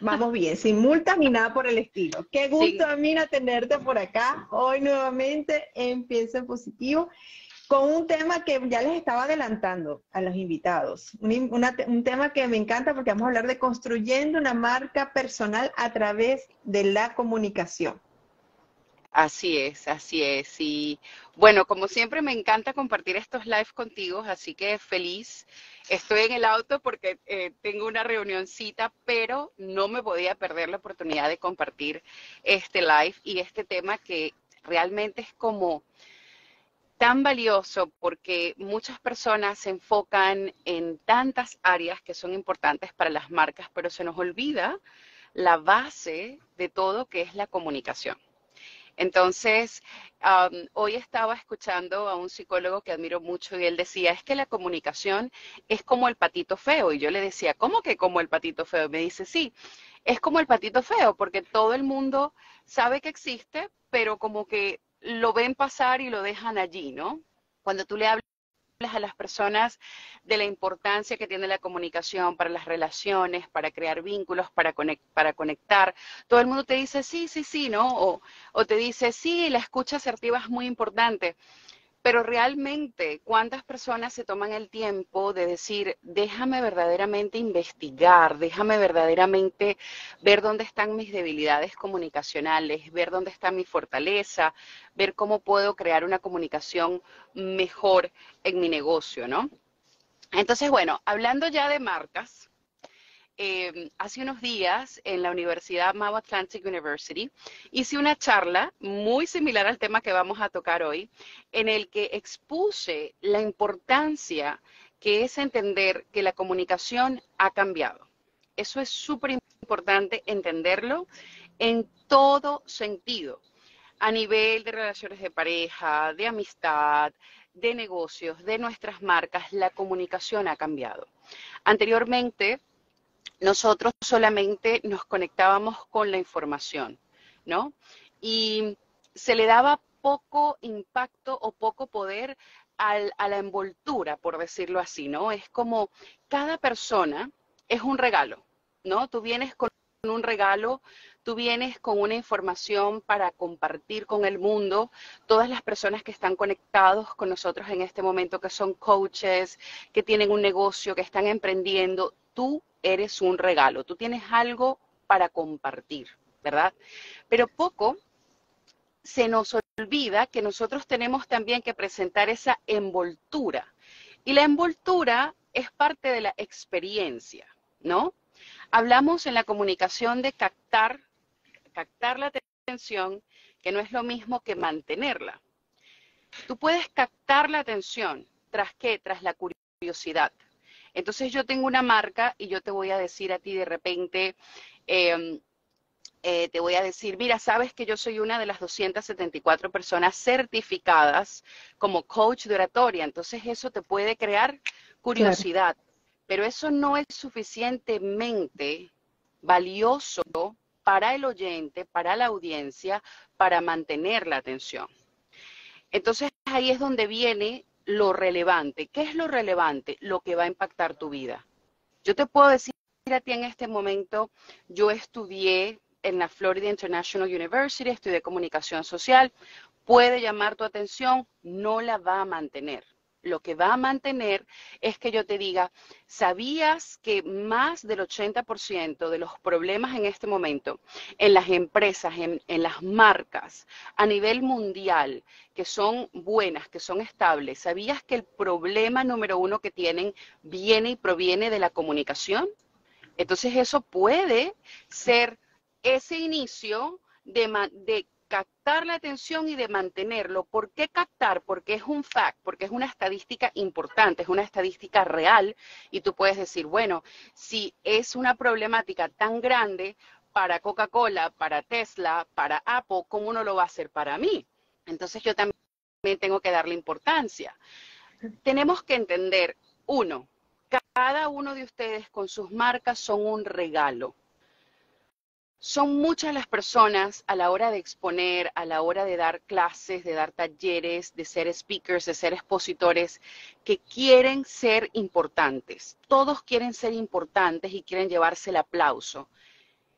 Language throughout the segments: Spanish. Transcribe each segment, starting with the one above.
Vamos bien, sin multas ni nada por el estilo. Qué gusto, a Amina, tenerte por acá. Hoy nuevamente en en Positivo con un tema que ya les estaba adelantando a los invitados. Un, un, tema que me encanta porque vamos a hablar de construyendo una marca personal a través de la comunicación. Así es, así es. Y bueno, como siempre me encanta compartir estos live contigo, así que feliz. Estoy en el auto porque eh, tengo una reunioncita, pero no me podía perder la oportunidad de compartir este live y este tema que realmente es como tan valioso porque muchas personas se enfocan en tantas áreas que son importantes para las marcas, pero se nos olvida la base de todo que es la comunicación. Entonces, hoy estaba escuchando a un psicólogo que admiro mucho y él decía, es que la comunicación es como el patito feo. Y yo le decía, ¿cómo que como el patito feo? Y me dice, sí, es como el patito feo, porque todo el mundo sabe que existe, pero como que lo ven pasar y lo dejan allí, ¿no? Cuando tú le hablas a las personas de la importancia que tiene la comunicación para las relaciones, para crear vínculos, para, para conectar. Todo el mundo te dice sí, sí, sí, ¿no? O, o te dice sí, la escucha asertiva es muy importante. Pero realmente, ¿cuántas personas se toman el tiempo de decir, déjame verdaderamente investigar, déjame verdaderamente ver dónde están mis debilidades comunicacionales, ver dónde está mi fortaleza, ver cómo puedo crear una comunicación mejor en mi negocio, ¿no? Entonces, bueno, hablando ya de marcas, Em, hace unos días en la Universidad Mau Atlantic University hice una charla muy similar al tema que vamos a tocar hoy, en el que expuse la importancia que es entender que la comunicación ha cambiado. Eso es súper importante entenderlo en todo sentido, a nivel de relaciones de pareja, de amistad, de negocios, de nuestras marcas, la comunicación ha cambiado. Anteriormente, nosotros solamente nos conectábamos con la información, ¿no? Y se le daba poco impacto o poco poder a la envoltura, por decirlo así, ¿no? Es como cada persona es un regalo, ¿no? Tú vienes con un regalo, tú vienes con una información para compartir con el mundo, todas las personas que están conectados con nosotros en este momento, que son coaches, que tienen un negocio, que están emprendiendo, tú eres un regalo, tú tienes algo para compartir, ¿verdad? Pero poco se nos olvida que nosotros tenemos también que presentar esa envoltura. Y la envoltura es parte de la experiencia, ¿no? Hablamos en la comunicación de captar, captar la atención, que no es lo mismo que mantenerla. Tú puedes captar la atención, ¿tras qué? Tras la curiosidad. Entonces yo tengo una marca y yo te voy a decir a ti de repente, em, eh, te voy a decir, mira, sabes que yo soy una de las 274 personas certificadas como coach de oratoria, entonces eso te puede crear curiosidad, pero eso no es suficientemente valioso para el oyente, para la audiencia, para mantener la atención. Entonces ahí es donde viene lo relevante. ¿Qué es lo relevante? Lo que va a impactar tu vida. Yo te puedo decir a ti en este momento, yo estudié en la Florida International University, estudié comunicación social, puede llamar tu atención, no la va a mantener lo que va a mantener es que yo te diga, ¿sabías que más del 80% de los problemas en este momento en las empresas, en, las marcas, a nivel mundial, que son buenas, que son estables, ¿sabías que el problema número uno que tienen viene y proviene de la comunicación? Entonces eso puede ser ese inicio de, captar la atención y de mantenerlo. ¿Por qué captar? Porque es un fact, porque es una estadística importante, es una estadística real y tú puedes decir, bueno, si es una problemática tan grande, para Coca-Cola, para Tesla, para Apple, ¿cómo no lo va a hacer para mí? Entonces yo también tengo que darle importancia. Tenemos que entender, uno, cada uno de ustedes con sus marcas son un regalo. Son muchas las personas a la hora de exponer, a la hora de dar clases, de dar talleres, de ser speakers, de ser expositores, que quieren ser importantes. Todos quieren ser importantes y quieren llevarse el aplauso.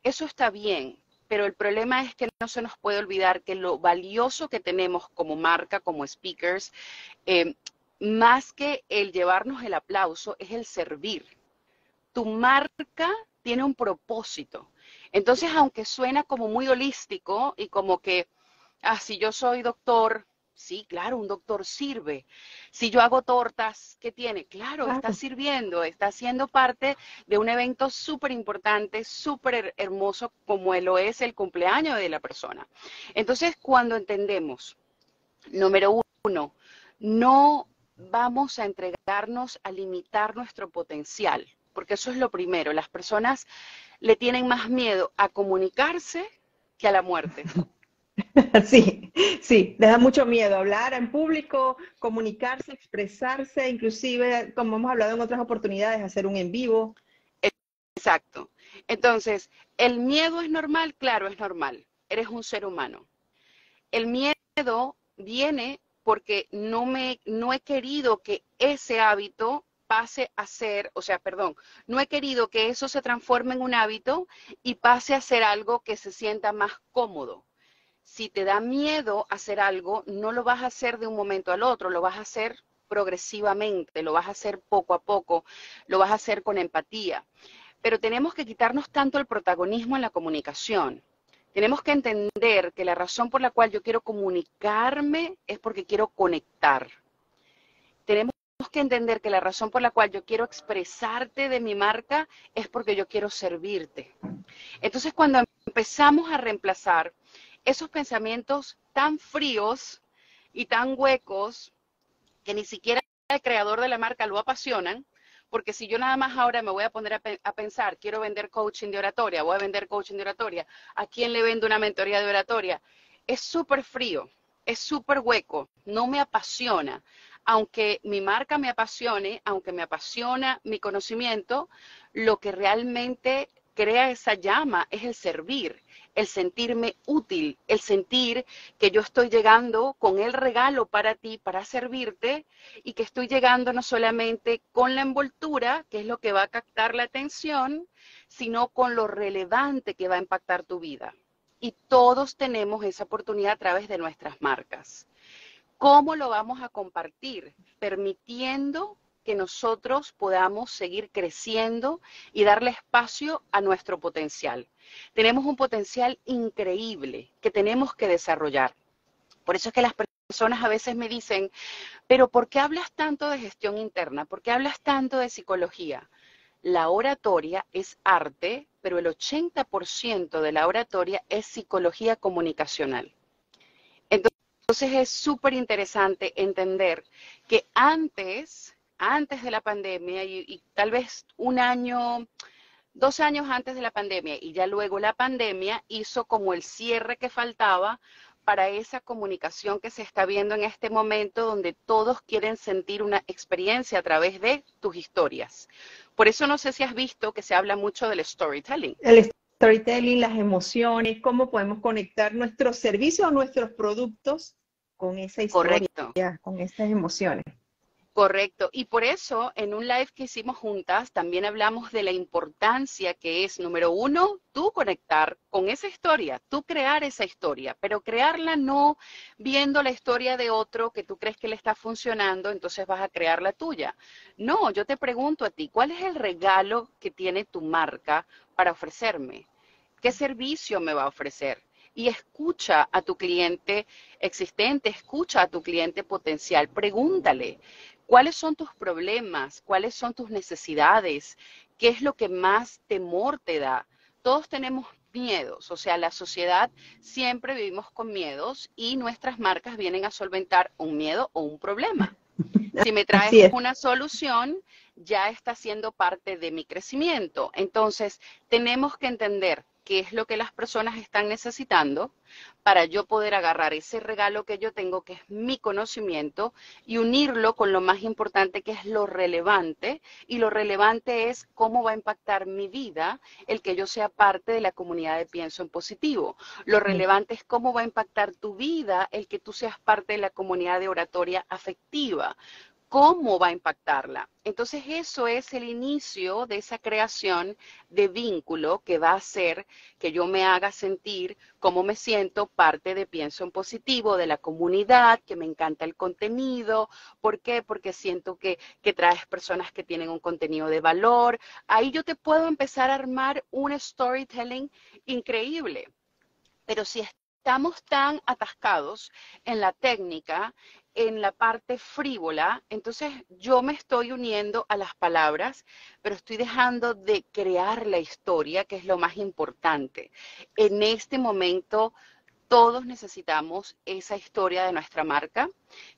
Eso está bien, pero el problema es que no se nos puede olvidar que lo valioso que tenemos como marca, como speakers, eh, más que el llevarnos el aplauso, es el servir. Tu marca tiene un propósito. Entonces, aunque suena como muy holístico y como que, ah, si yo soy doctor, sí, claro, un doctor sirve. Si yo hago tortas, ¿qué tiene? Claro, está sirviendo, está siendo parte de un evento súper importante, súper hermoso como lo es el cumpleaños de la persona. Entonces, cuando entendemos, número uno, no vamos a entregarnos a limitar nuestro potencial, porque eso es lo primero. Las personas le tienen más miedo a comunicarse que a la muerte. Sí, sí, les da mucho miedo hablar en público, comunicarse, expresarse, inclusive, como hemos hablado en otras oportunidades, hacer un en vivo. Exacto. Entonces, ¿el miedo es normal? Claro, es normal. Eres un ser humano. El miedo viene porque no, me, no he querido que ese hábito pase a ser, o sea, perdón, no he querido que eso se transforme en un hábito y pase a ser algo que se sienta más cómodo. Si te da miedo hacer algo, no lo vas a hacer de un momento al otro, lo vas a hacer progresivamente, lo vas a hacer poco a poco, lo vas a hacer con empatía. Pero tenemos que quitarnos tanto el protagonismo en la comunicación. Tenemos que entender que la razón por la cual yo quiero comunicarme es porque quiero conectar. Tenemos que entender que la razón por la cual yo quiero expresarte de mi marca es porque yo quiero servirte. Entonces, cuando empezamos a reemplazar esos pensamientos tan fríos y tan huecos que ni siquiera el creador de la marca lo apasionan, porque si yo nada más ahora me voy a poner a, pensar, quiero vender coaching de oratoria, voy a vender coaching de oratoria, ¿a quién le vendo una mentoría de oratoria? Es súper frío, es súper hueco, no me apasiona. Aunque mi marca me apasione, aunque me apasiona mi conocimiento, lo que realmente crea esa llama es el servir, el sentirme útil, el sentir que yo estoy llegando con el regalo para ti, para servirte, y que estoy llegando no solamente con la envoltura, que es lo que va a captar la atención, sino con lo relevante que va a impactar tu vida. Y todos tenemos esa oportunidad a través de nuestras marcas. ¿Cómo lo vamos a compartir? Permitiendo que nosotros podamos seguir creciendo y darle espacio a nuestro potencial. Tenemos un potencial increíble que tenemos que desarrollar. Por eso es que las personas a veces me dicen, pero ¿por qué hablas tanto de gestión interna? ¿Por qué hablas tanto de psicología? La oratoria es arte, pero el 80% de la oratoria es psicología comunicacional. Entonces es súper interesante entender que antes antes de la pandemia y, tal vez un año, dos años antes de la pandemia y ya luego la pandemia hizo como el cierre que faltaba para esa comunicación que se está viendo en este momento donde todos quieren sentir una experiencia a través de tus historias. Por eso no sé si has visto que se habla mucho del storytelling. El storytelling, las emociones, cómo podemos conectar nuestros servicios o nuestros productos con esa historia, con esas emociones. Correcto. Y por eso, en un live que hicimos juntas, también hablamos de la importancia que es, número uno, tú conectar con esa historia, tú crear esa historia, pero crearla no viendo la historia de otro que tú crees que le está funcionando, entonces vas a crear la tuya. No, yo te pregunto a ti, ¿cuál es el regalo que tiene tu marca para ofrecerme? ¿Qué servicio me va a ofrecer? Y escucha a tu cliente existente, escucha a tu cliente potencial, pregúntale, ¿Cuáles son tus problemas? ¿Cuáles son tus necesidades? ¿Qué es lo que más temor te da? Todos tenemos miedos, o sea, la sociedad siempre vivimos con miedos y nuestras marcas vienen a solventar un miedo o un problema. Si me traes una solución, ya está siendo parte de mi crecimiento. Entonces, tenemos que entender qué es lo que las personas están necesitando para yo poder agarrar ese regalo que yo tengo, que es mi conocimiento, y unirlo con lo más importante que es lo relevante. Y lo relevante es cómo va a impactar mi vida el que yo sea parte de la comunidad de Pienso en Positivo. Lo relevante es cómo va a impactar tu vida el que tú seas parte de la comunidad de oratoria afectiva cómo va a impactarla. Entonces eso es el inicio de esa creación de vínculo que va a hacer que yo me haga sentir cómo me siento parte de Pienso en Positivo, de la comunidad, que me encanta el contenido. ¿Por qué? Porque siento que, que traes personas que tienen un contenido de valor. Ahí yo te puedo empezar a armar un storytelling increíble. Pero si estamos tan atascados en la técnica, en la parte frívola, entonces yo me estoy uniendo a las palabras, pero estoy dejando de crear la historia, que es lo más importante. En este momento todos necesitamos esa historia de nuestra marca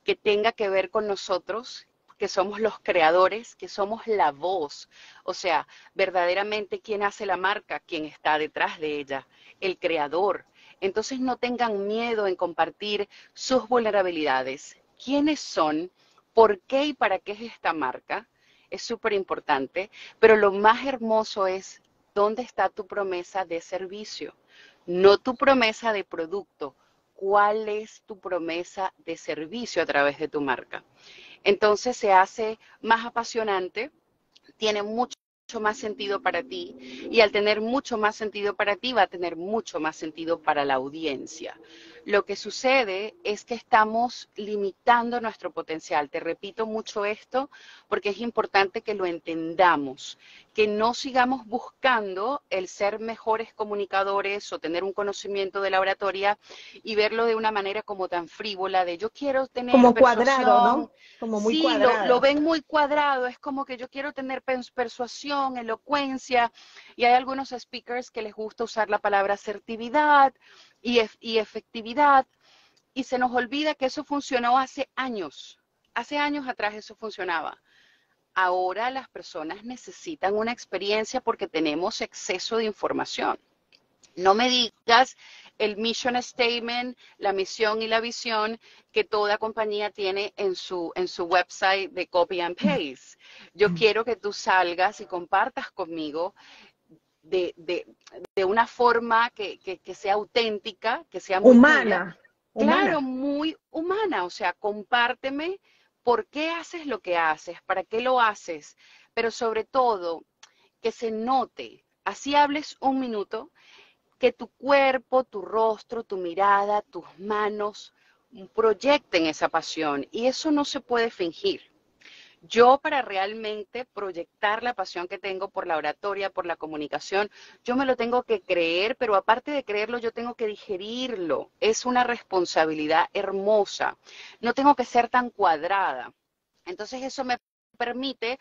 que tenga que ver con nosotros, que somos los creadores, que somos la voz. O sea, verdaderamente quién hace la marca, quién está detrás de ella, el creador. Entonces no tengan miedo en compartir sus vulnerabilidades, quiénes son, por qué y para qué es esta marca. Es súper importante, pero lo más hermoso es dónde está tu promesa de servicio, no tu promesa de producto. ¿Cuál es tu promesa de servicio a través de tu marca? Entonces se hace más apasionante, tiene mucho más sentido para ti y al tener mucho más sentido para ti va a tener mucho más sentido para la audiencia. Lo que sucede es que estamos limitando nuestro potencial. Te repito mucho esto porque es importante que lo entendamos, que no sigamos buscando el ser mejores comunicadores o tener un conocimiento de la oratoria y verlo de una manera como tan frívola de yo quiero tener como cuadrado, ¿no? Como muy sí, cuadrado. Lo, lo ven muy cuadrado, es como que yo quiero tener persuasión, elocuencia y hay algunos speakers que les gusta usar la palabra asertividad y, efectividad. Y se nos olvida que eso funcionó hace años. Hace años atrás eso funcionaba. Ahora las personas necesitan una experiencia porque tenemos exceso de información. No me digas el mission statement, la misión y la visión que toda compañía tiene en su, en su website de copy and paste. Yo mm. quiero que tú salgas y compartas conmigo de, de, de una forma que, que, sea auténtica, que sea muy humana, Claro, muy humana. O sea, compárteme por qué haces lo que haces, para qué lo haces, pero sobre todo que se note, así hables un minuto, que tu cuerpo, tu rostro, tu mirada, tus manos proyecten esa pasión. Y eso no se puede fingir. Yo para realmente proyectar la pasión que tengo por la oratoria, por la comunicación, yo me lo tengo que creer, pero aparte de creerlo, yo tengo que digerirlo. Es una responsabilidad hermosa. No tengo que ser tan cuadrada. Entonces eso me permite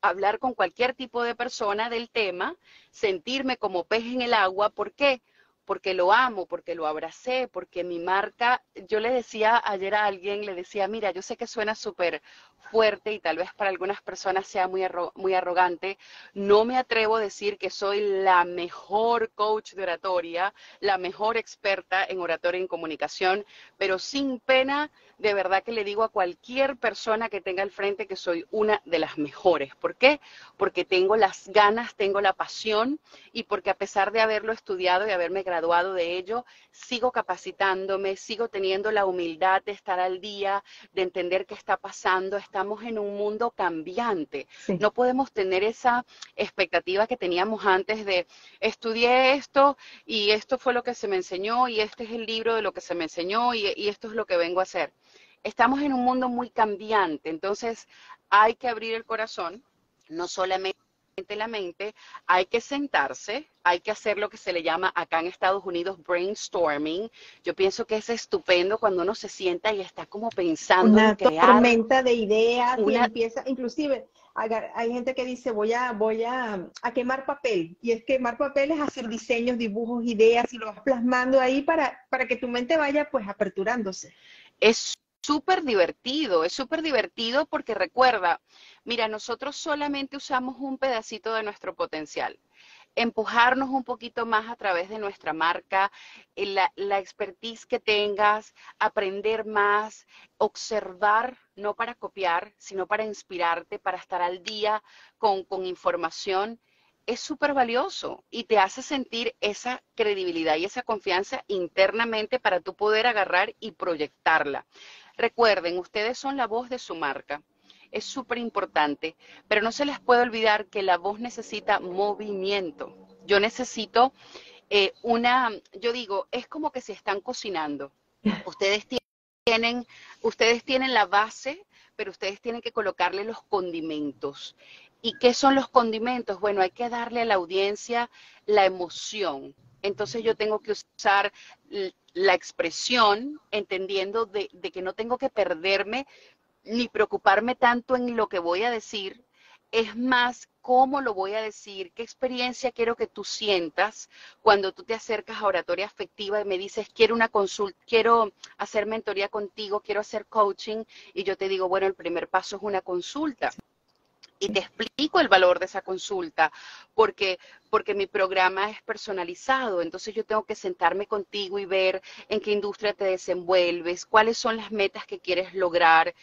hablar con cualquier tipo de persona del tema, sentirme como pez en el agua. ¿Por qué? porque lo amo, porque lo abracé, porque mi marca, yo le decía ayer a alguien, le decía, mira, yo sé que suena súper fuerte y tal vez para algunas personas sea muy, muy arrogante, no me atrevo a decir que soy la mejor coach de oratoria, la mejor experta en oratoria y comunicación, pero sin pena, de verdad que le digo a cualquier persona que tenga al frente que soy una de las mejores. ¿Por qué? Porque tengo las ganas, tengo la pasión y porque a pesar de haberlo estudiado y haberme graduado de ello, sigo capacitándome, sigo teniendo la humildad de estar al día, de entender qué está pasando, estamos en un mundo cambiante. No podemos tener esa expectativa que teníamos antes de estudié esto y esto fue lo que se me enseñó y este es el libro de lo que se me enseñó y, y esto es lo que vengo a hacer. Estamos en un mundo muy cambiante, entonces hay que abrir el corazón, no solamente la mente, hay que sentarse, hay que hacer lo que se le llama acá en Estados Unidos brainstorming. Yo pienso que es estupendo cuando uno se sienta y está como pensando una en crear tormenta de ideas y empieza, inclusive hay, gente que dice voy a voy a, a, quemar papel y es quemar papel es hacer diseños, dibujos, ideas y lo vas plasmando ahí para para que tu mente vaya pues aperturándose. Es súper divertido, es súper divertido porque recuerda, mira, nosotros solamente usamos un pedacito de nuestro potencial. empujarnos un poquito más a través de nuestra marca, eh, la, la, expertise que tengas, aprender más, observar, no para copiar, sino para inspirarte, para estar al día con, con información, es súper valioso y te hace sentir esa credibilidad y esa confianza internamente para tú poder agarrar y proyectarla. Recuerden, ustedes son la voz de su marca es súper importante, pero no se les puede olvidar que la voz necesita movimiento. Yo necesito eh, una, yo digo, es como que se están cocinando. Ustedes tienen, ustedes tienen la base, pero ustedes tienen que colocarle los condimentos. ¿Y qué son los condimentos? Bueno, hay que darle a la audiencia la emoción. Entonces yo tengo que usar la expresión, entendiendo de, que no tengo que perderme ni preocuparme tanto en lo que voy a decir, es más cómo lo voy a decir, qué experiencia quiero que tú sientas cuando tú te acercas a oratoria afectiva y me dices, quiero una consulta, quiero hacer mentoría contigo, quiero hacer coaching, y yo te digo, bueno, el primer paso es una consulta. Y te explico el valor de esa consulta, porque, porque mi programa es personalizado, entonces yo tengo que sentarme contigo y ver en qué industria te desenvuelves, cuáles son las metas que quieres lograr,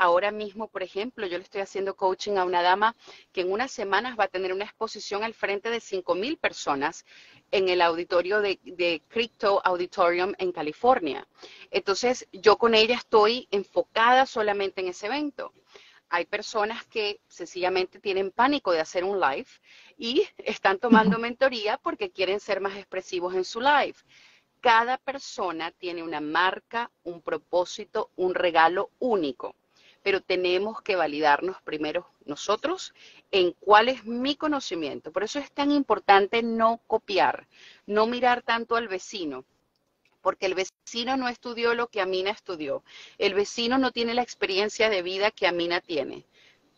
Ahora mismo, por ejemplo, yo le estoy haciendo coaching a una dama que en unas semanas va a tener una exposición al frente de 5.000 personas en el auditorio de, de, Crypto Auditorium en California. Entonces, yo con ella estoy enfocada solamente en ese evento. Hay personas que sencillamente tienen pánico de hacer un live y están tomando mentoría porque quieren ser más expresivos en su live. Cada persona tiene una marca, un propósito, un regalo único pero tenemos que validarnos primero nosotros en cuál es mi conocimiento. Por eso es tan importante no copiar, no mirar tanto al vecino, porque el vecino no estudió lo que Amina estudió. El vecino no tiene la experiencia de vida que Amina tiene.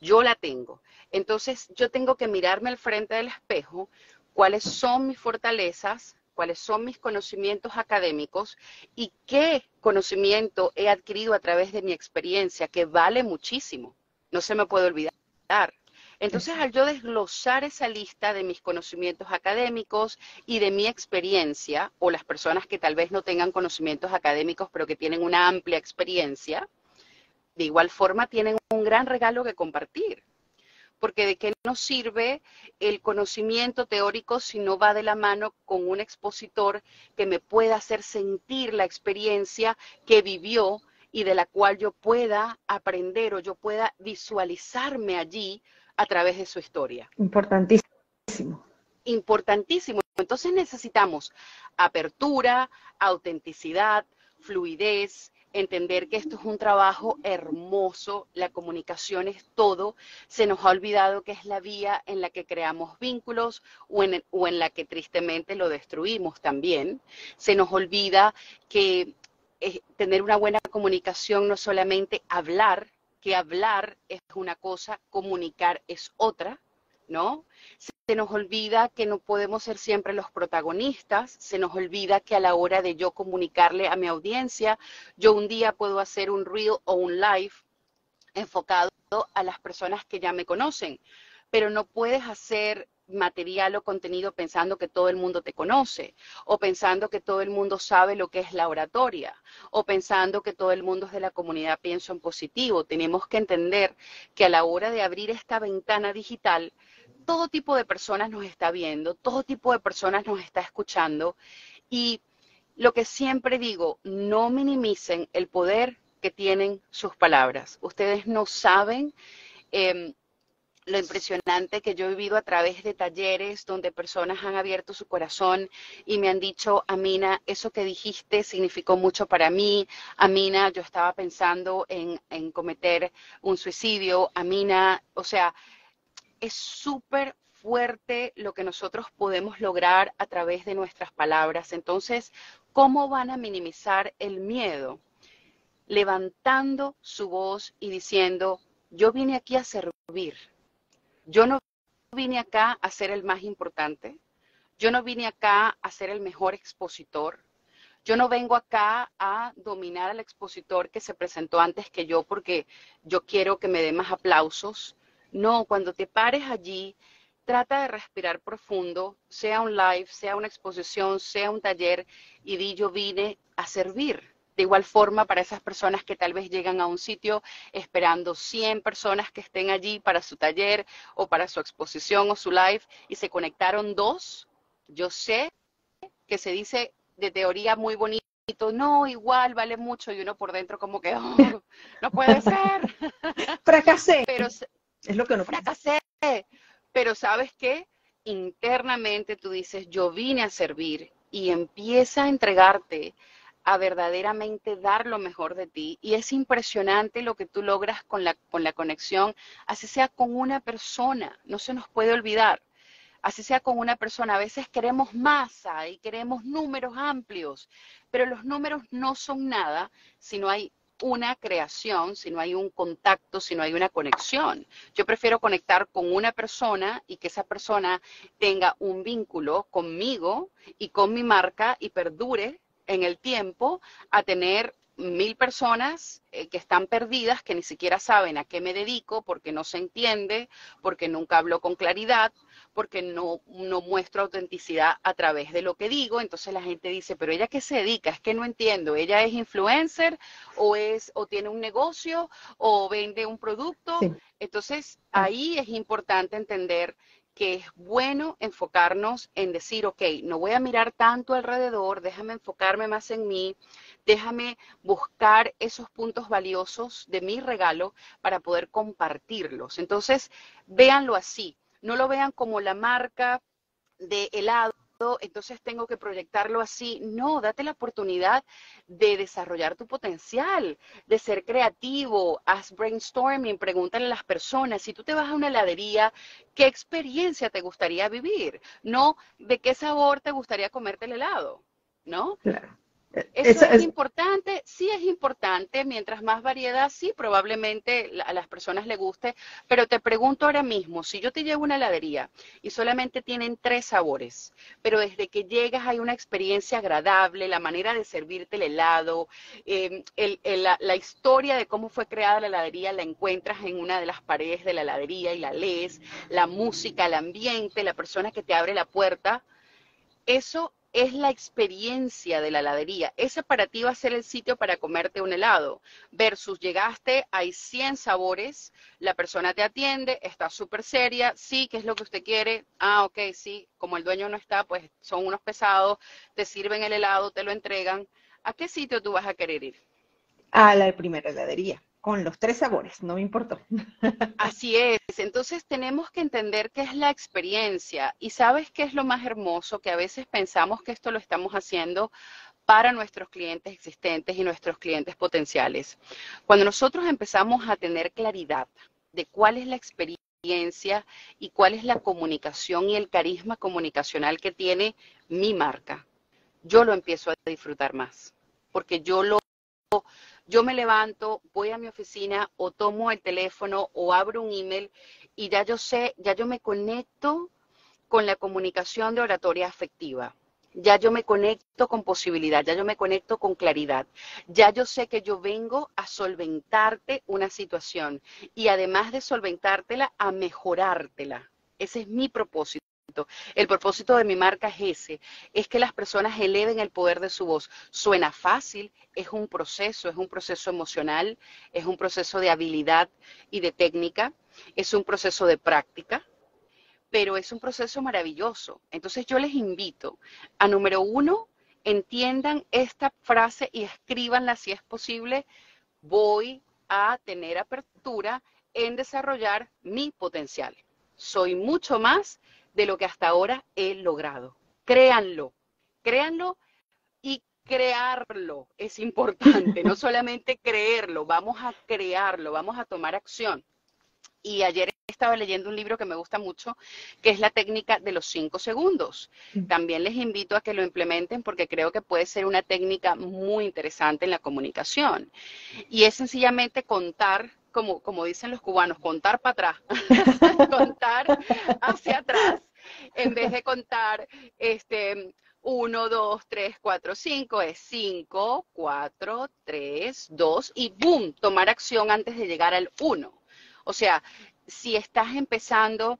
Yo la tengo. Entonces yo tengo que mirarme al frente del espejo, cuáles son mis fortalezas, cuáles son mis conocimientos académicos y qué conocimiento he adquirido a través de mi experiencia, que vale muchísimo. No se me puede olvidar. Entonces, al yo desglosar esa lista de mis conocimientos académicos y de mi experiencia, o las personas que tal vez no tengan conocimientos académicos, pero que tienen una amplia experiencia, de igual forma tienen un gran regalo que compartir. Porque de qué nos sirve el conocimiento teórico si no va de la mano con un expositor que me pueda hacer sentir la experiencia que vivió y de la cual yo pueda aprender o yo pueda visualizarme allí a través de su historia. Importantísimo. Importantísimo. Entonces necesitamos apertura, autenticidad, fluidez, entender que esto es un trabajo hermoso, la comunicación es todo, se nos ha olvidado que es la vía en la que creamos vínculos o en, o en la que tristemente lo destruimos también, se nos olvida que eh, tener una buena comunicación no solamente hablar, que hablar es una cosa, comunicar es otra, ¿no? Se nos olvida que no podemos ser siempre los protagonistas, se nos olvida que a la hora de yo comunicarle a mi audiencia, yo un día puedo hacer un reel o un live enfocado a las personas que ya me conocen, pero no puedes hacer material o contenido pensando que todo el mundo te conoce, o pensando que todo el mundo sabe lo que es la oratoria, o pensando que todo el mundo es de la comunidad pienso en positivo. Tenemos que entender que a la hora de abrir esta ventana digital, todo tipo de personas nos está viendo, todo tipo de personas nos está escuchando y lo que siempre digo, no minimicen el poder que tienen sus palabras. Ustedes no saben eh, lo impresionante que yo he vivido a través de talleres donde personas han abierto su corazón y me han dicho, Amina, eso que dijiste significó mucho para mí. Amina, yo estaba pensando en, en cometer un suicidio. Amina, o sea, es súper fuerte lo que nosotros podemos lograr a través de nuestras palabras. Entonces, ¿cómo van a minimizar el miedo? Levantando su voz y diciendo, yo vine aquí a servir. Yo no vine acá a ser el más importante. Yo no vine acá a ser el mejor expositor. Yo no vengo acá a dominar al expositor que se presentó antes que yo porque yo quiero que me dé más aplausos. No, cuando te pares allí, trata de respirar profundo, sea un live, sea una exposición, sea un taller, y di yo vine a servir. De igual forma, para esas personas que tal vez llegan a un sitio esperando 100 personas que estén allí para su taller o para su exposición o su live y se conectaron dos, yo sé que se dice de teoría muy bonito, no, igual vale mucho y uno por dentro como que, oh, no puede ser. Fracasé. Pero es lo que no fracasé. Pero sabes qué? Internamente tú dices, yo vine a servir y empieza a entregarte a verdaderamente dar lo mejor de ti. Y es impresionante lo que tú logras con la, con la conexión, así sea con una persona, no se nos puede olvidar. Así sea con una persona, a veces queremos masa y queremos números amplios, pero los números no son nada si no hay una creación, si no hay un contacto, si no hay una conexión. Yo prefiero conectar con una persona y que esa persona tenga un vínculo conmigo y con mi marca y perdure en el tiempo a tener mil personas eh, que están perdidas, que ni siquiera saben a qué me dedico, porque no se entiende, porque nunca hablo con claridad, porque no, no muestro autenticidad a través de lo que digo. Entonces la gente dice, pero ella qué se dedica, es que no entiendo, ella es influencer o es, o tiene un negocio o vende un producto. Entonces ahí es importante entender que es bueno enfocarnos en decir, ok, no voy a mirar tanto alrededor, déjame enfocarme más en mí, déjame buscar esos puntos valiosos de mi regalo para poder compartirlos. Entonces, véanlo así, no lo vean como la marca de helado entonces tengo que proyectarlo así. No, date la oportunidad de desarrollar tu potencial, de ser creativo, haz brainstorming, pregúntale a las personas, si tú te vas a una heladería, ¿qué experiencia te gustaría vivir? No, ¿de qué sabor te gustaría comerte el helado? ¿No? Claro. ¿Eso es, importante? Sí es importante, mientras más variedad, sí, probablemente a las personas le guste, pero te pregunto ahora mismo, si yo te llevo una heladería y solamente tienen tres sabores, pero desde que llegas hay una experiencia agradable, la manera de servirte el helado, em, la, la historia de cómo fue creada la heladería la encuentras en una de las paredes de la heladería y la lees, la música, el ambiente, la persona que te abre la puerta, eso es la experiencia de la heladería. Ese para ti va a ser el sitio para comerte un helado. Versus llegaste, hay 100 sabores, la persona te atiende, está súper seria, sí, ¿qué es lo que usted quiere? Ah, ok, sí, como el dueño no está, pues son unos pesados, te sirven el helado, te lo entregan. ¿A qué sitio tú vas a querer ir? A la primera heladería con los tres sabores, no me importó. Así es, entonces tenemos que entender qué es la experiencia y sabes qué es lo más hermoso, que a veces pensamos que esto lo estamos haciendo para nuestros clientes existentes y nuestros clientes potenciales. Cuando nosotros empezamos a tener claridad de cuál es la experiencia y cuál es la comunicación y el carisma comunicacional que tiene mi marca, yo lo empiezo a disfrutar más, porque yo lo yo me levanto, voy a mi oficina o tomo el teléfono o abro un email y ya yo sé, ya yo me conecto con la comunicación de oratoria afectiva. Ya yo me conecto con posibilidad, ya yo me conecto con claridad. Ya yo sé que yo vengo a solventarte una situación y además de solventártela, a mejorártela. Ese es mi propósito. El propósito de mi marca es ese, es que las personas eleven el poder de su voz. Suena fácil, es un proceso, es un proceso emocional, es un proceso de habilidad y de técnica, es un proceso de práctica, pero es un proceso maravilloso. Entonces yo les invito a, número uno, entiendan esta frase y escríbanla si es posible. Voy a tener apertura en desarrollar mi potencial. Soy mucho más de lo que hasta ahora he logrado. Créanlo, créanlo y crearlo es importante, no solamente creerlo, vamos a crearlo, vamos a tomar acción. Y ayer estaba leyendo un libro que me gusta mucho, que es la técnica de los cinco segundos. También les invito a que lo implementen porque creo que puede ser una técnica muy interesante en la comunicación. Y es sencillamente contar como, como dicen los cubanos, contar para atrás, contar hacia atrás, en vez de contar este 1, 2, 3, 4, 5, es 5, 4, 3, 2 y boom, tomar acción antes de llegar al 1. O sea, si estás empezando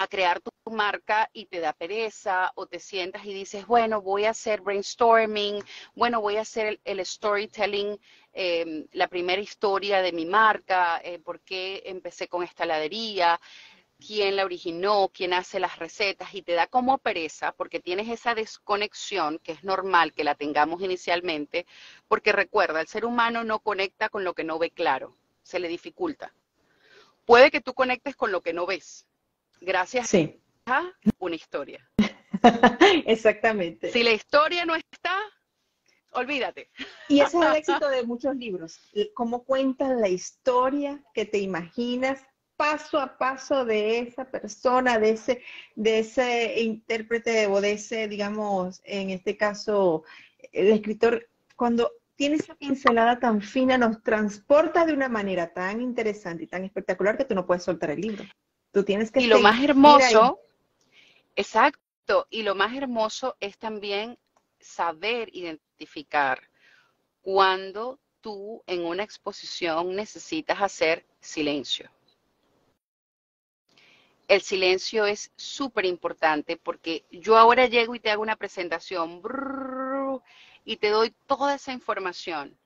a crear tu marca y te da pereza o te sientas y dices, bueno, voy a hacer brainstorming, bueno, voy a hacer el, storytelling, em, la primera historia de mi marca, eh, por qué empecé con esta heladería, quién la originó, quién hace las recetas y te da como pereza porque tienes esa desconexión que es normal que la tengamos inicialmente, porque recuerda, el ser humano no conecta con lo que no ve claro, se le dificulta. Puede que tú conectes con lo que no ves, gracias a una historia. Exactamente. Si la historia no está, olvídate. Y ese es el éxito de muchos libros. Cómo cuentan la historia que te imaginas paso a paso de esa persona, de ese, de ese intérprete o de ese, digamos, en este caso, el escritor, cuando tiene esa pincelada tan fina, nos transporta de una manera tan interesante y tan espectacular que tú no puedes soltar el libro. Tú tienes que... Y lo más hermoso, exacto, y lo más hermoso es también saber identificar cuando tú en una exposición necesitas hacer silencio. El silencio es súper importante porque yo ahora llego y te hago una presentación y te doy toda esa información.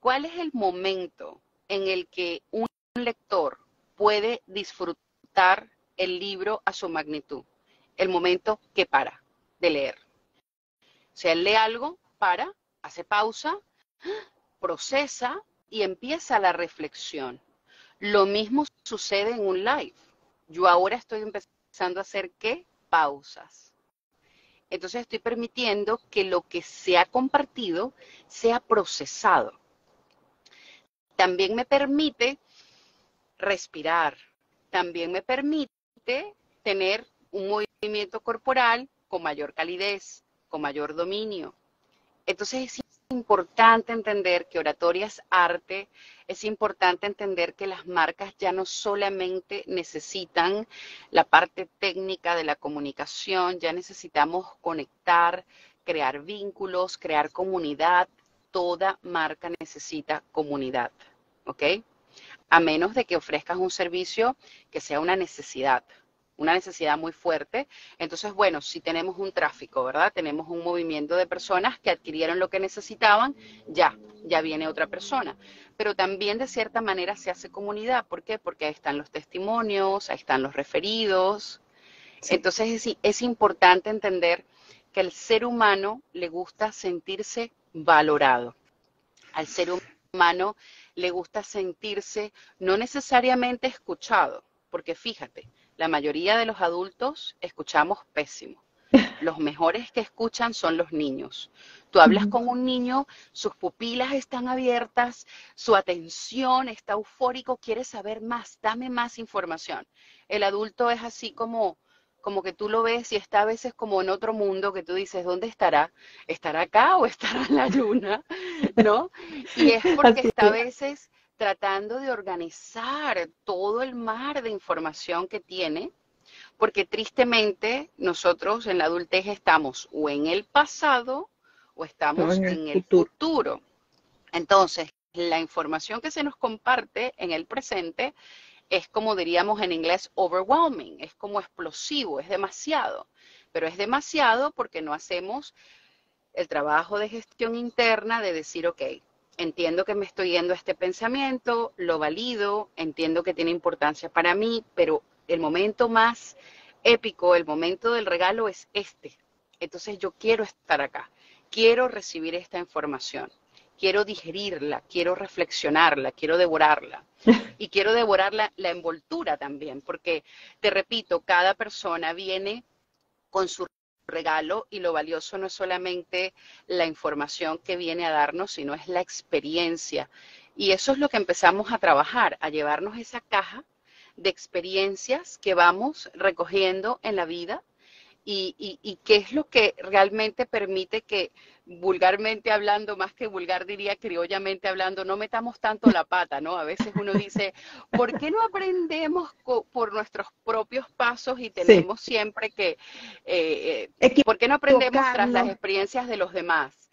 ¿Cuál es el momento en el que un lector puede disfrutar? El libro a su magnitud, el momento que para de leer. O sea, él lee algo, para, hace pausa, procesa y empieza la reflexión. Lo mismo sucede en un live. Yo ahora estoy empezando a hacer qué? Pausas. Entonces estoy permitiendo que lo que se ha compartido sea procesado. También me permite respirar, también me permite tener un movimiento corporal con mayor calidez, con mayor dominio. Entonces es importante entender que oratoria es arte, es importante entender que las marcas ya no solamente necesitan la parte técnica de la comunicación, ya necesitamos conectar, crear vínculos, crear comunidad. Toda marca necesita comunidad, ¿ok? A menos de que ofrezcas un servicio que sea una necesidad, una necesidad muy fuerte. Entonces, bueno, si tenemos un tráfico, ¿verdad? Tenemos un movimiento de personas que adquirieron lo que necesitaban, ya, ya viene otra persona. Pero también de cierta manera se hace comunidad. ¿Por qué? Porque ahí están los testimonios, ahí están los referidos. Entonces es, es importante entender que al ser humano le gusta sentirse valorado. Al ser humano le gusta sentirse no necesariamente escuchado, porque fíjate, la mayoría de los adultos escuchamos pésimo. Los mejores que escuchan son los niños. Tú hablas con un niño, sus pupilas están abiertas, su atención está eufórico, quiere saber más, dame más información. El adulto es así como, como que tú lo ves y está a veces como en otro mundo que tú dices, ¿dónde estará? ¿Estará acá o estará en la luna? ¿No? Y es porque está a veces tratando de organizar todo el mar de información que tiene, porque tristemente nosotros en la adultez estamos o en el pasado o estamos en el, futuro. futuro. Entonces, la información que se nos comparte en el presente es como diríamos en inglés overwhelming, es como explosivo, es demasiado, pero es demasiado porque no hacemos el trabajo de gestión interna de decir, ok, entiendo que me estoy yendo a este pensamiento, lo valido, entiendo que tiene importancia para mí, pero el momento más épico, el momento del regalo es este. Entonces yo quiero estar acá, quiero recibir esta información quiero digerirla, quiero reflexionarla, quiero devorarla. Y quiero devorar la, envoltura también, porque te repito, cada persona viene con su regalo y lo valioso no es solamente la información que viene a darnos, sino es la experiencia. Y eso es lo que empezamos a trabajar, a llevarnos esa caja de experiencias que vamos recogiendo en la vida y, y, qué es lo que realmente permite que vulgarmente hablando, más que vulgar diría criollamente hablando, no metamos tanto la pata, ¿no? A veces uno dice, ¿por qué no aprendemos por nuestros propios pasos y tenemos siempre que, eh, eh ¿por qué no aprendemos tras las experiencias de los demás?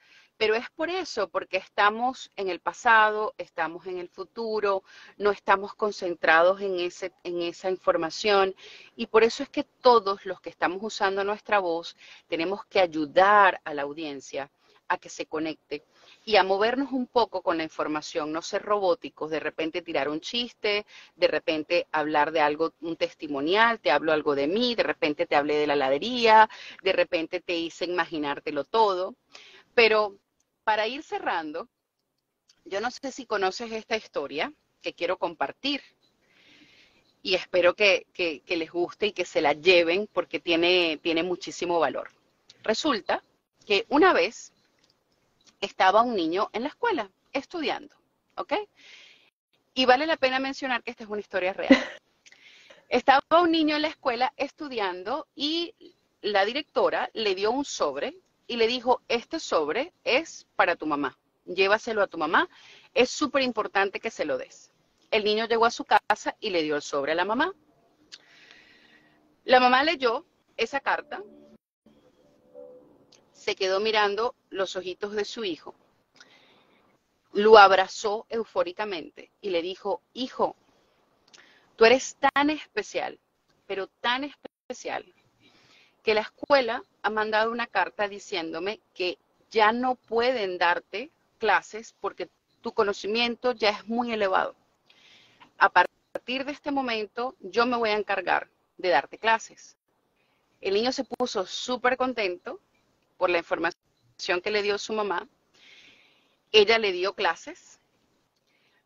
pero es por eso, porque estamos en el pasado, estamos en el futuro, no estamos concentrados en, ese, en esa información y por eso es que todos los que estamos usando nuestra voz tenemos que ayudar a la audiencia a que se conecte y a movernos un poco con la información, no ser robóticos, de repente tirar un chiste, de repente hablar de algo, un testimonial, te hablo algo de mí, de repente te hablé de la heladería, de repente te hice imaginártelo todo. Pero para ir cerrando, yo no sé si conoces esta historia que quiero compartir y espero que, les guste y que se la lleven porque tiene, tiene muchísimo valor. Resulta que una vez estaba un niño en la escuela estudiando, ¿ok? Y vale la pena mencionar que esta es una historia real. Estaba un niño en la escuela estudiando y la directora le dio un sobre y le dijo, este sobre es para tu mamá, llévaselo a tu mamá, es súper importante que se lo des. El niño llegó a su casa y le dio el sobre a la mamá. La mamá leyó esa carta, se quedó mirando los ojitos de su hijo, lo abrazó eufóricamente y le dijo, hijo, tú eres tan especial, pero tan especial, que la escuela ha mandado una carta diciéndome que ya no pueden darte clases porque tu conocimiento ya es muy elevado. A partir de este momento, yo me voy a encargar de darte clases. El niño se puso súper contento por la información que le dio su mamá. Ella le dio clases,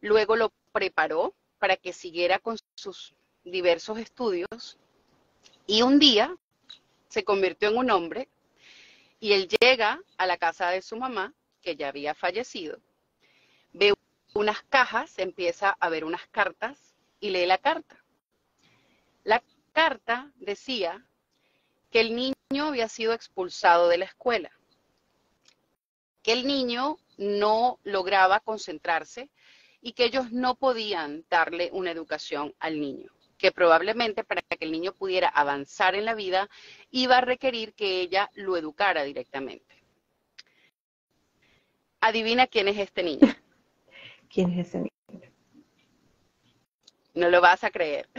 luego lo preparó para que siguiera con sus diversos estudios y un día se convirtió en un hombre y él llega a la casa de su mamá, que ya había fallecido, ve unas cajas, empieza a ver unas cartas y lee la carta. La carta decía que el niño había sido expulsado de la escuela, que el niño no lograba concentrarse y que ellos no podían darle una educación al niño que probablemente para que el niño pudiera avanzar en la vida iba a requerir que ella lo educara directamente. Adivina quién es este niño. ¿Quién es ese niño? No lo vas a creer.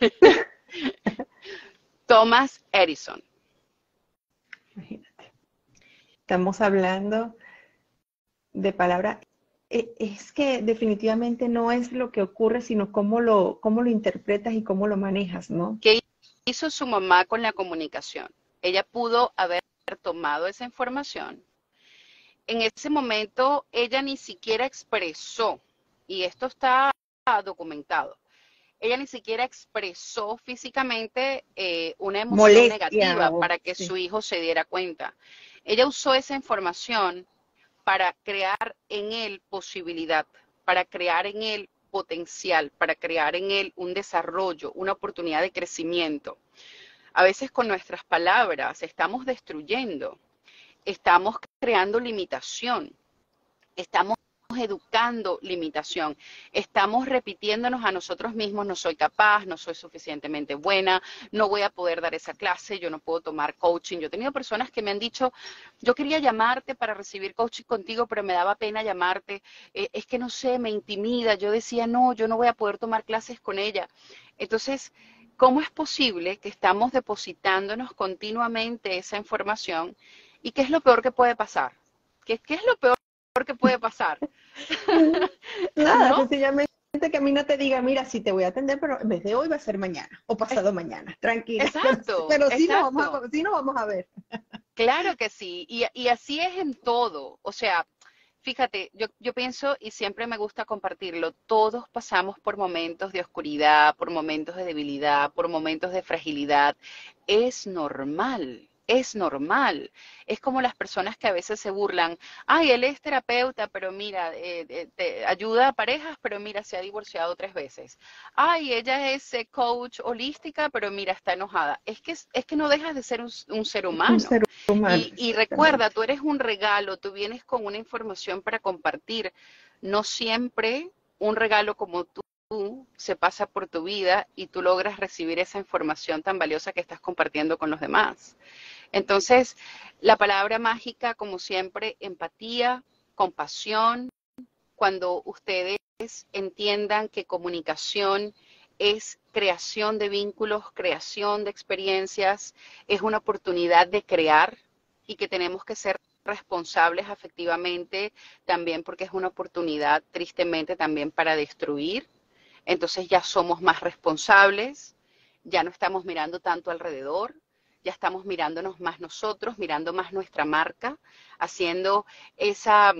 Thomas Edison. Imagínate. Estamos hablando de palabra e, es que definitivamente no es lo que ocurre, sino cómo lo, cómo lo interpretas y cómo lo manejas, ¿no? ¿Qué hizo su mamá con la comunicación? Ella pudo haber tomado esa información. En ese momento ella ni siquiera expresó, y esto está documentado, ella ni siquiera expresó físicamente eh, una emoción negativa para que su hijo se diera cuenta. Ella usó esa información para crear en él posibilidad, para crear en él potencial, para crear en él un desarrollo, una oportunidad de crecimiento. A veces con nuestras palabras estamos destruyendo, estamos creando limitación, estamos educando limitación. Estamos repitiéndonos a nosotros mismos, no soy capaz, no soy suficientemente buena, no voy a poder dar esa clase, yo no puedo tomar coaching. Yo he tenido personas que me han dicho, yo quería llamarte para recibir coaching contigo, pero me daba pena llamarte. Eh, es que no sé, me intimida. Yo decía, no, yo no voy a poder tomar clases con ella. Entonces, ¿cómo es posible que estamos depositándonos continuamente esa información? ¿Y qué es lo peor que puede pasar? ¿Qué, qué es lo peor que puede pasar? Nada, sencillamente que a mí no te diga, mira, sí te voy a atender, pero en vez de hoy va a ser mañana o pasado mañana, tranquila. Exacto. Pero sí, Nos vamos a, sí nos vamos a ver. Claro que sí, y, y así es en todo. O sea, fíjate, yo, yo, pienso y siempre me gusta compartirlo, todos pasamos por momentos de oscuridad, por momentos de debilidad, por momentos de fragilidad. Es normal, es normal. Es como las personas que a veces se burlan, ay, él es terapeuta, pero mira, eh, eh, te ayuda a parejas, pero mira, se ha divorciado tres veces. Ay, ella es eh, coach holística, pero mira, está enojada. Es que, es que no dejas de ser un, ser humano. y, y recuerda, tú eres un regalo, tú vienes con una información para compartir. No siempre un regalo como tú se pasa por tu vida y tú logras recibir esa información tan valiosa que estás compartiendo con los demás. Entonces, la palabra mágica, como siempre, empatía, compasión, cuando ustedes entiendan que comunicación es creación de vínculos, creación de experiencias, es una oportunidad de crear y que tenemos que ser responsables afectivamente también porque es una oportunidad tristemente también para destruir. Entonces ya somos más responsables, ya no estamos mirando tanto alrededor, ya estamos mirándonos más nosotros, mirando más nuestra marca, haciendo esa,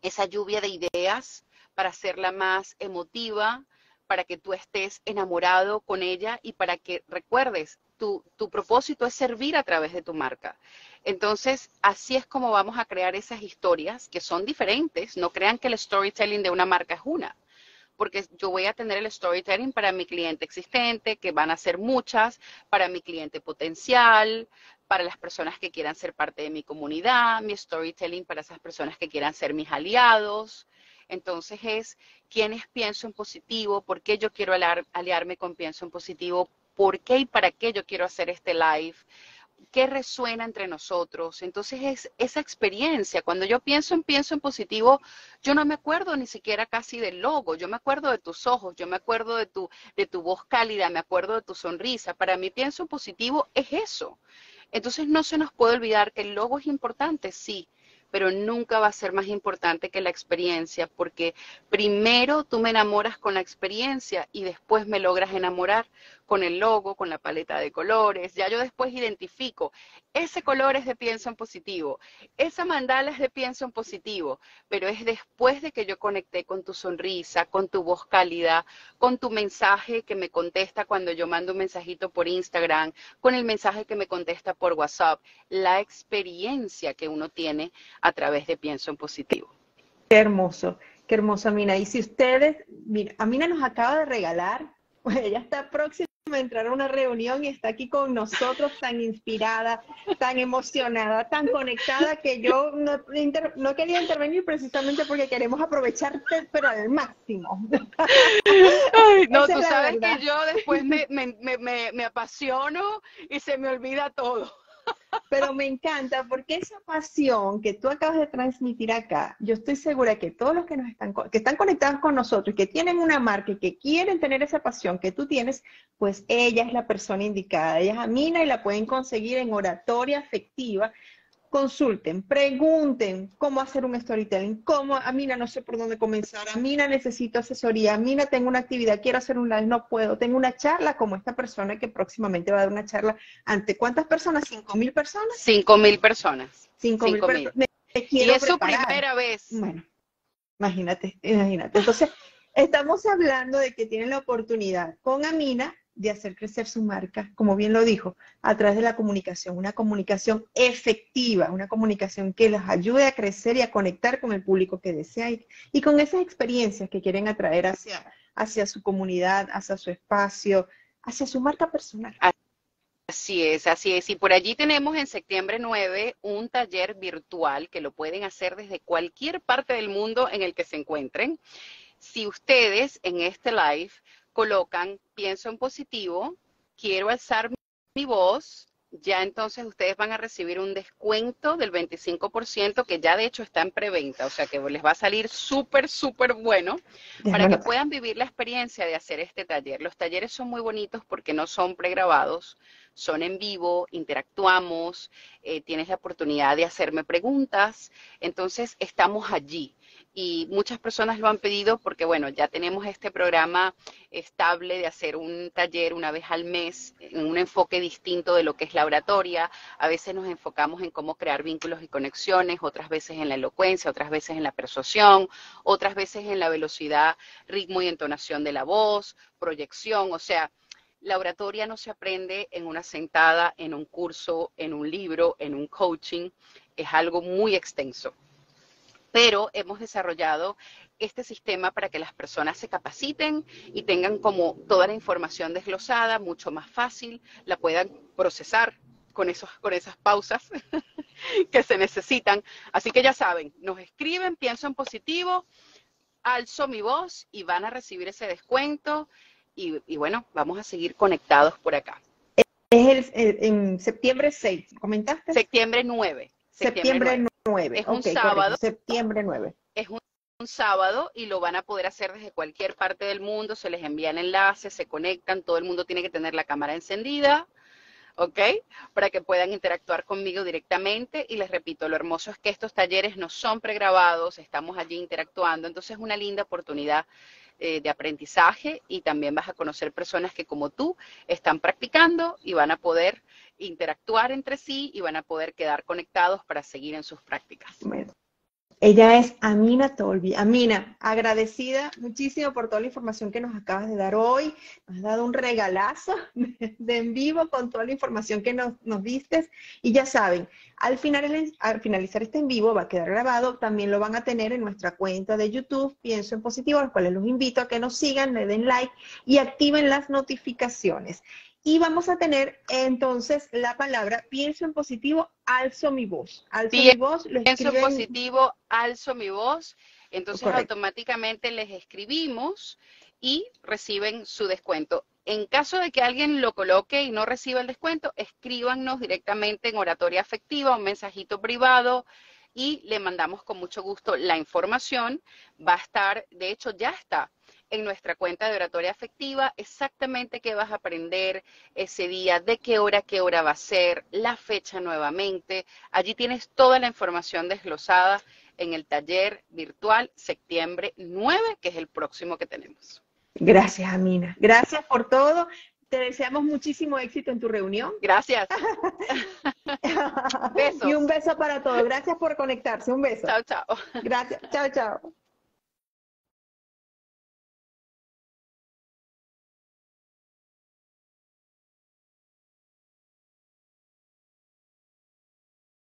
esa lluvia de ideas para hacerla más emotiva, para que tú estés enamorado con ella y para que recuerdes, tu, tu, propósito es servir a través de tu marca. Entonces, así es como vamos a crear esas historias que son diferentes. No crean que el storytelling de una marca es una porque yo voy a tener el storytelling para mi cliente existente, que van a ser muchas, para mi cliente potencial, para las personas que quieran ser parte de mi comunidad, mi storytelling para esas personas que quieran ser mis aliados. Entonces es quiénes pienso en positivo, por qué yo quiero aliarme con pienso en positivo, por qué y para qué yo quiero hacer este live qué resuena entre nosotros. Entonces es esa experiencia. Cuando yo pienso en pienso en positivo, yo no me acuerdo ni siquiera casi del logo. Yo me acuerdo de tus ojos, yo me acuerdo de tu, de tu voz cálida, me acuerdo de tu sonrisa. Para mí pienso en positivo es eso. Entonces no se nos puede olvidar que el logo es importante, sí, pero nunca va a ser más importante que la experiencia, porque primero tú me enamoras con la experiencia y después me logras enamorar con el logo, con la paleta de colores. Ya yo después identifico, ese color es de pienso en positivo, esa mandala es de pienso en positivo, pero es después de que yo conecté con tu sonrisa, con tu voz cálida, con tu mensaje que me contesta cuando yo mando un mensajito por Instagram, con el mensaje que me contesta por WhatsApp, la experiencia que uno tiene a través de pienso en positivo. Qué hermoso, qué hermoso, Amina. Y si ustedes, mira, Amina nos acaba de regalar, pues ella está próxima entrar a una reunión y está aquí con nosotros tan inspirada, tan emocionada, tan conectada que yo no, no quería intervenir precisamente porque queremos aprovecharte pero al máximo. no, tú sabes que yo después me, me, me, me apasiono y se me olvida todo. Pero me encanta porque esa pasión que tú acabas de transmitir acá, yo estoy segura que todos los que nos están, que están conectados con nosotros, que tienen una marca y que quieren tener esa pasión que tú tienes, pues ella es la persona indicada. Ella es Amina y la pueden conseguir en oratoria afectiva consulten, pregunten cómo hacer un storytelling, cómo, Amina, no sé por dónde comenzar, Amina, necesito asesoría, Amina, tengo una actividad, quiero hacer un live, no puedo, tengo una charla como esta persona que próximamente va a dar una charla ante cuántas personas, cinco mil personas. Cinco mil personas. Cinco, mil personas. Y es su primera vez. Bueno, imagínate, imagínate. Entonces, estamos hablando de que tienen la oportunidad con Amina de hacer crecer su marca, como bien lo dijo, a través de la comunicación, una comunicación efectiva, una comunicación que les ayude a crecer y a conectar con el público que desea y, con esas experiencias que quieren atraer hacia, hacia su comunidad, hacia su espacio, hacia su marca personal. Así es, así es. Y por allí tenemos en septiembre 9 un taller virtual que lo pueden hacer desde cualquier parte del mundo en el que se encuentren. Si ustedes en este live colocan, pienso en positivo, quiero alzar mi voz, ya entonces ustedes van a recibir un descuento del 25% que ya de hecho está en preventa, o sea que les va a salir súper, súper bueno para que puedan vivir la experiencia de hacer este taller. Los talleres son muy bonitos porque no son pregrabados, son en vivo, interactuamos, eh, tienes la oportunidad de hacerme preguntas, entonces estamos allí y muchas personas lo han pedido porque, bueno, ya tenemos este programa estable de hacer un taller una vez al mes, en un enfoque distinto de lo que es la oratoria. A veces nos enfocamos en cómo crear vínculos y conexiones, otras veces en la elocuencia, otras veces en la persuasión, otras veces en la velocidad, ritmo y entonación de la voz, proyección, o sea, la oratoria no se aprende en una sentada, en un curso, en un libro, en un coaching, es algo muy extenso pero hemos desarrollado este sistema para que las personas se capaciten y tengan como toda la información desglosada, mucho más fácil, la puedan procesar con, esos, con esas pausas que se necesitan. Así que ya saben, nos escriben, pienso en positivo, alzo mi voz y van a recibir ese descuento y, y bueno, vamos a seguir conectados por acá. Es el, en septiembre 6, ¿comentaste? Septiembre 9. Septiembre, 9. Es un sábado. Septiembre 9. Es un, un, sábado y lo van a poder hacer desde cualquier parte del mundo. Se les envían enlaces, se conectan. Todo el mundo tiene que tener la cámara encendida. ¿ok? Para que puedan interactuar conmigo directamente. Y les repito, lo hermoso es que estos talleres no son pregrabados, estamos allí interactuando, entonces es una linda oportunidad eh, de aprendizaje y también vas a conocer personas que como tú están practicando y van a poder interactuar entre sí y van a poder quedar conectados para seguir en sus prácticas. Ella es Amina Tolbi. Amina, agradecida muchísimo por toda la información que nos acabas de dar hoy. Nos has dado un regalazo de, en vivo con toda la información que nos, nos diste. Y ya saben, al, final, al finalizar este en vivo va a quedar grabado. También lo van a tener en nuestra cuenta de YouTube, Pienso en Positivo, a los cuales los invito a que nos sigan, le den like y activen las notificaciones. Y vamos a tener entonces la palabra pienso en positivo, alzo mi voz. Alzo mi voz, pienso en positivo, alzo mi voz. Entonces automáticamente les escribimos y reciben su descuento. En caso de que alguien lo coloque y no reciba el descuento, escríbanos directamente en oratoria afectiva, un mensajito privado y le mandamos con mucho gusto la información. Va a estar, de hecho ya está en nuestra cuenta de oratoria afectiva exactamente qué vas a aprender ese día, de qué hora, qué hora va a ser, la fecha nuevamente. Allí tienes toda la información desglosada en el taller virtual septiembre 9, que es el próximo que tenemos. Gracias, Amina. Gracias por todo. Te deseamos muchísimo éxito en tu reunión. Gracias. Y un beso para todos. Gracias por conectarse. Un beso. Chao, chao. Gracias. Chao, chao.